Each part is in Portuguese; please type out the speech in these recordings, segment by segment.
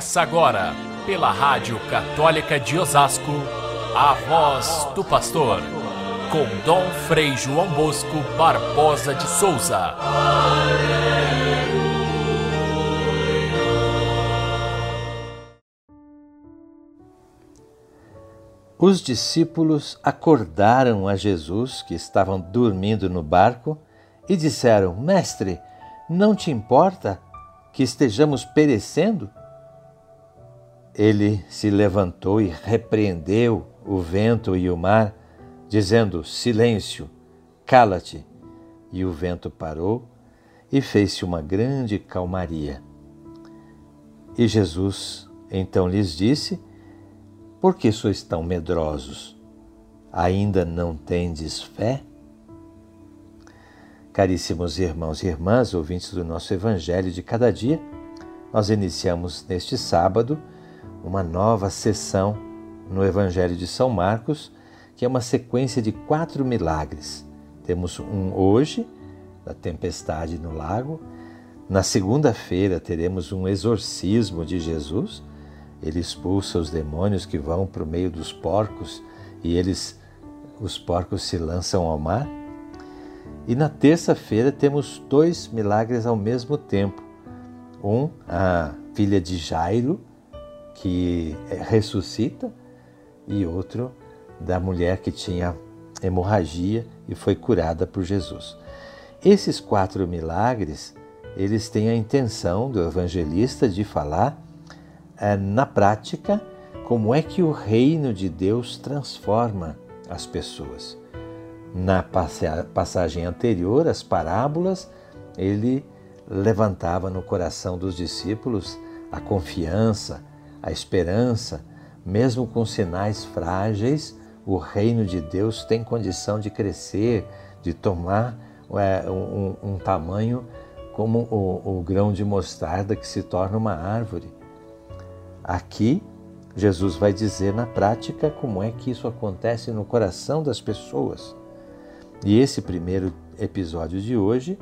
Começa agora, pela Rádio Católica de Osasco, a voz do pastor, com Dom Frei João Bosco Barbosa de Souza. Os discípulos acordaram a Jesus, que estavam dormindo no barco, e disseram: Mestre, não te importa que estejamos perecendo? Ele se levantou e repreendeu o vento e o mar, dizendo: Silêncio, cala-te. E o vento parou e fez-se uma grande calmaria. E Jesus então lhes disse: Por que sois tão medrosos? Ainda não tendes fé? Caríssimos irmãos e irmãs, ouvintes do nosso Evangelho de cada dia, nós iniciamos neste sábado uma nova sessão no Evangelho de São Marcos, que é uma sequência de quatro milagres. Temos um hoje, da tempestade no lago. Na segunda-feira teremos um exorcismo de Jesus. Ele expulsa os demônios que vão para o meio dos porcos e eles, os porcos, se lançam ao mar. E na terça-feira temos dois milagres ao mesmo tempo. Um, a filha de Jairo, que ressuscita, e outro da mulher que tinha hemorragia e foi curada por Jesus. Esses quatro milagres, eles têm a intenção do evangelista de falar é, na prática como é que o reino de Deus transforma as pessoas. Na passagem anterior, as parábolas, ele levantava no coração dos discípulos a confiança, a esperança, mesmo com sinais frágeis, o reino de Deus tem condição de crescer, de tomar é, um, um, tamanho como o, o grão de mostarda que se torna uma árvore. Aqui, Jesus vai dizer na prática como é que isso acontece no coração das pessoas. E esse primeiro episódio de hoje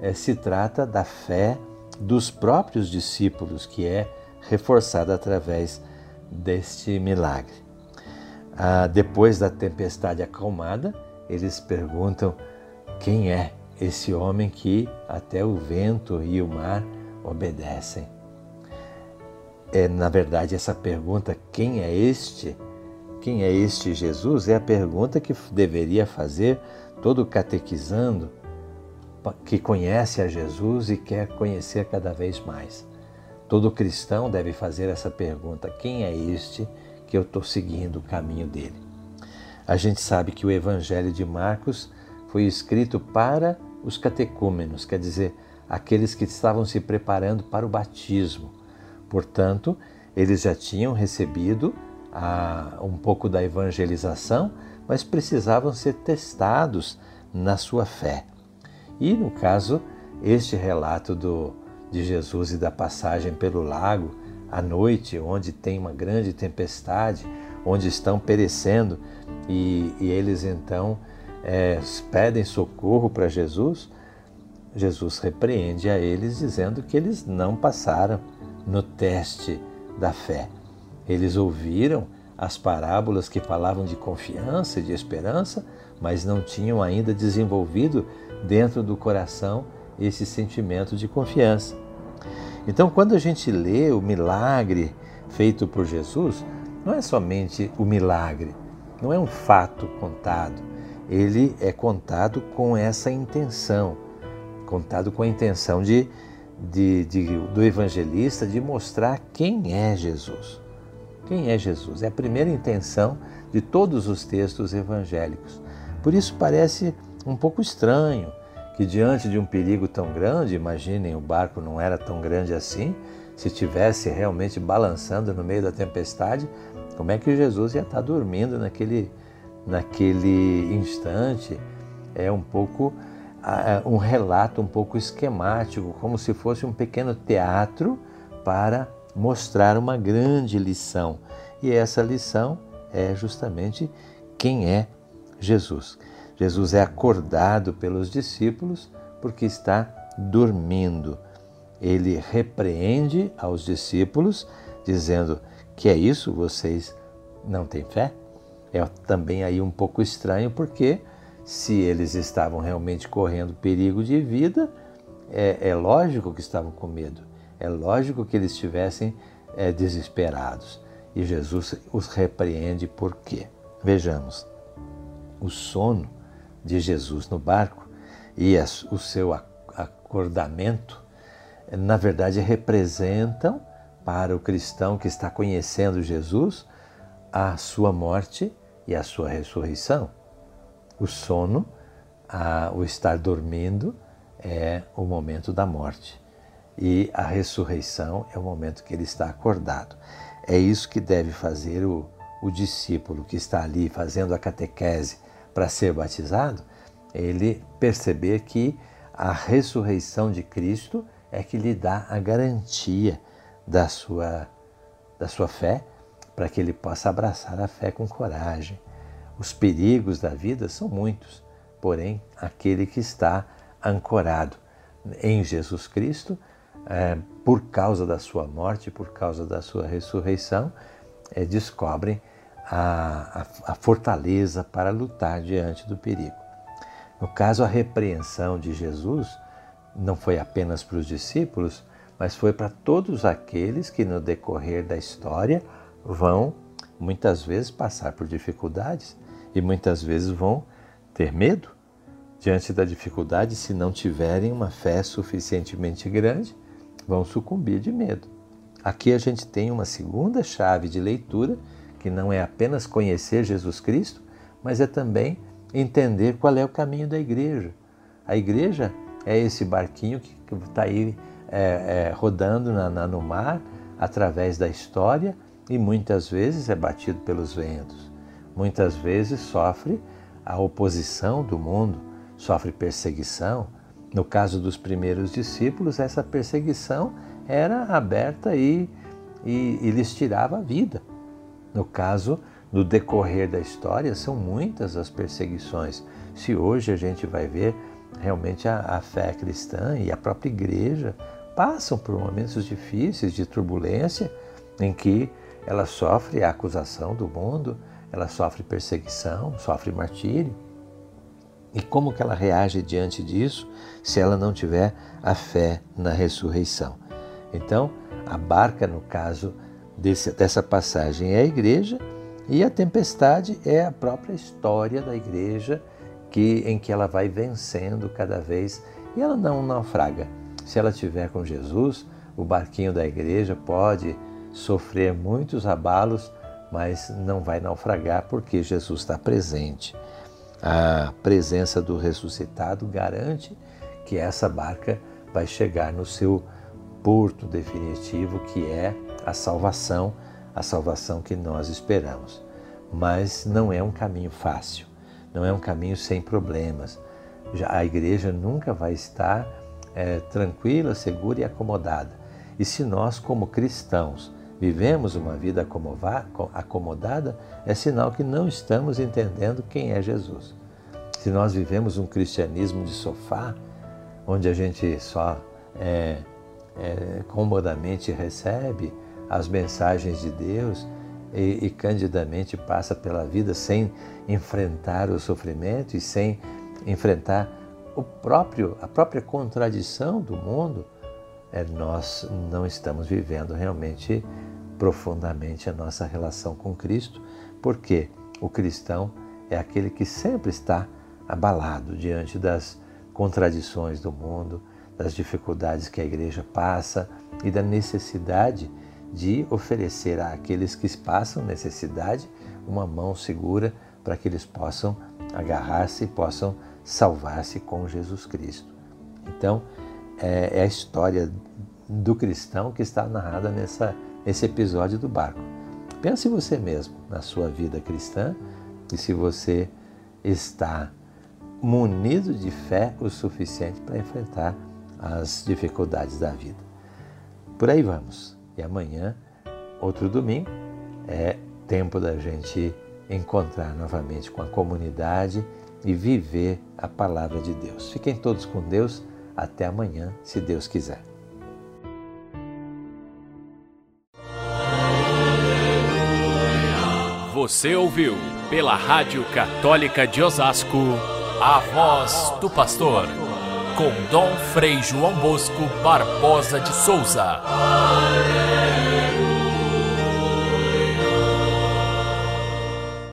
é, se trata da fé dos próprios discípulos, que é reforçada através deste milagre. Ah, depois da tempestade acalmada, eles perguntam quem é esse homem que até o vento e o mar obedecem. É, na verdade, essa pergunta, quem é este? Quem é este Jesus? É a pergunta que deveria fazer todo catequizando que conhece a Jesus e quer conhecer cada vez mais. Todo cristão deve fazer essa pergunta: quem é este que eu estou seguindo o caminho dele? A gente sabe que o Evangelho de Marcos foi escrito para os catecúmenos, quer dizer, aqueles que estavam se preparando para o batismo. Portanto, eles já tinham recebido a, um pouco da evangelização, mas precisavam ser testados na sua fé. E no caso, este relato do, de Jesus e da passagem pelo lago à noite, onde tem uma grande tempestade, onde estão perecendo e, e eles então é, pedem socorro para Jesus, Jesus repreende a eles dizendo que eles não passaram no teste da fé. Eles ouviram as parábolas que falavam de confiança e de esperança, mas não tinham ainda desenvolvido dentro do coração esse sentimento de confiança. Então, quando a gente lê o milagre feito por Jesus, não é somente o milagre, não é um fato contado, ele é contado com essa intenção, contado com a intenção de, de, de, do evangelista de mostrar quem é Jesus. Quem é Jesus? É a primeira intenção de todos os textos evangélicos. Por isso parece um pouco estranho que, diante de um perigo tão grande, imaginem, o barco não era tão grande assim, se estivesse realmente balançando no meio da tempestade, como é que Jesus ia estar dormindo naquele, naquele instante? É um pouco um relato um pouco esquemático, como se fosse um pequeno teatro para mostrar uma grande lição. E essa lição é justamente quem é Jesus. Jesus é acordado pelos discípulos porque está dormindo. ele repreende aos discípulos, dizendo: Que é isso? Vocês não têm fé? É também aí um pouco estranho, porque se eles estavam realmente correndo perigo de vida, é, é lógico que estavam com medo, é lógico que eles estivessem é, desesperados. E Jesus os repreende por quê? Vejamos, o sono de Jesus no barco e o seu acordamento, na verdade, representam para o cristão que está conhecendo Jesus a sua morte e a sua ressurreição. O sono, a, o estar dormindo, é o momento da morte. E a ressurreição é o momento que ele está acordado. É isso que deve fazer o, o discípulo que está ali fazendo a catequese para ser batizado, ele perceber que a ressurreição de Cristo é que lhe dá a garantia da sua, da sua fé, para que ele possa abraçar a fé com coragem. Os perigos da vida são muitos, porém, aquele que está ancorado em Jesus Cristo, é, por causa da sua morte, por causa da sua ressurreição, é, descobrem a, a, a fortaleza para lutar diante do perigo. No caso, a repreensão de Jesus não foi apenas para os discípulos, mas foi para todos aqueles que no decorrer da história vão muitas vezes passar por dificuldades e muitas vezes vão ter medo diante da dificuldade, se não tiverem uma fé suficientemente grande, vão sucumbir de medo. Aqui a gente tem uma segunda chave de leitura, que não é apenas conhecer Jesus Cristo, mas é também entender qual é o caminho da igreja. A igreja é esse barquinho que está aí é, é, rodando na, na, no mar através da história e muitas vezes é batido pelos ventos. Muitas vezes sofre a oposição do mundo, sofre perseguição. No caso dos primeiros discípulos, essa perseguição era aberta e, e, e lhes tirava a vida. No caso, no decorrer da história, são muitas as perseguições. Se hoje a gente vai ver, realmente a, a fé cristã e a própria igreja passam por momentos difíceis de turbulência em que ela sofre a acusação do mundo, ela sofre perseguição, sofre martírio. E como que ela reage diante disso se ela não tiver a fé na ressurreição? Então, a barca, no caso desse, dessa passagem, é a igreja e a tempestade é a própria história da igreja que, em que ela vai vencendo cada vez e ela não naufraga. Se ela estiver com Jesus, o barquinho da igreja pode sofrer muitos abalos, mas não vai naufragar porque Jesus está presente. A presença do ressuscitado garante que essa barca vai chegar no seu porto definitivo, que é a salvação, a salvação que nós esperamos. Mas não é um caminho fácil, não é um caminho sem problemas. Já a igreja nunca vai estar é, tranquila, segura e acomodada. E se nós, como cristãos, vivemos uma vida acomodada, é sinal que não estamos entendendo quem é Jesus. Se nós vivemos um cristianismo de sofá, onde a gente só é, é, comodamente recebe as mensagens de Deus e, e candidamente passa pela vida sem enfrentar o sofrimento e sem enfrentar o próprio, a própria contradição do mundo, é, nós não estamos vivendo realmente profundamente a nossa relação com Cristo, porque o cristão é aquele que sempre está abalado diante das contradições do mundo, das dificuldades que a igreja passa e da necessidade de oferecer àqueles que passam necessidade uma mão segura para que eles possam agarrar-se e possam salvar-se com Jesus Cristo. Então, é, é a história do cristão que está narrada nessa, nesse episódio do barco. Pense você mesmo na sua vida cristã e se você está munido de fé o suficiente para enfrentar as dificuldades da vida. Por aí vamos. E amanhã, outro domingo, é tempo da gente encontrar novamente com a comunidade e viver a palavra de Deus. Fiquem todos com Deus. Até amanhã, se Deus quiser. Você ouviu pela Rádio Católica de Osasco a voz do pastor com Dom Frei João Bosco Barbosa de Souza.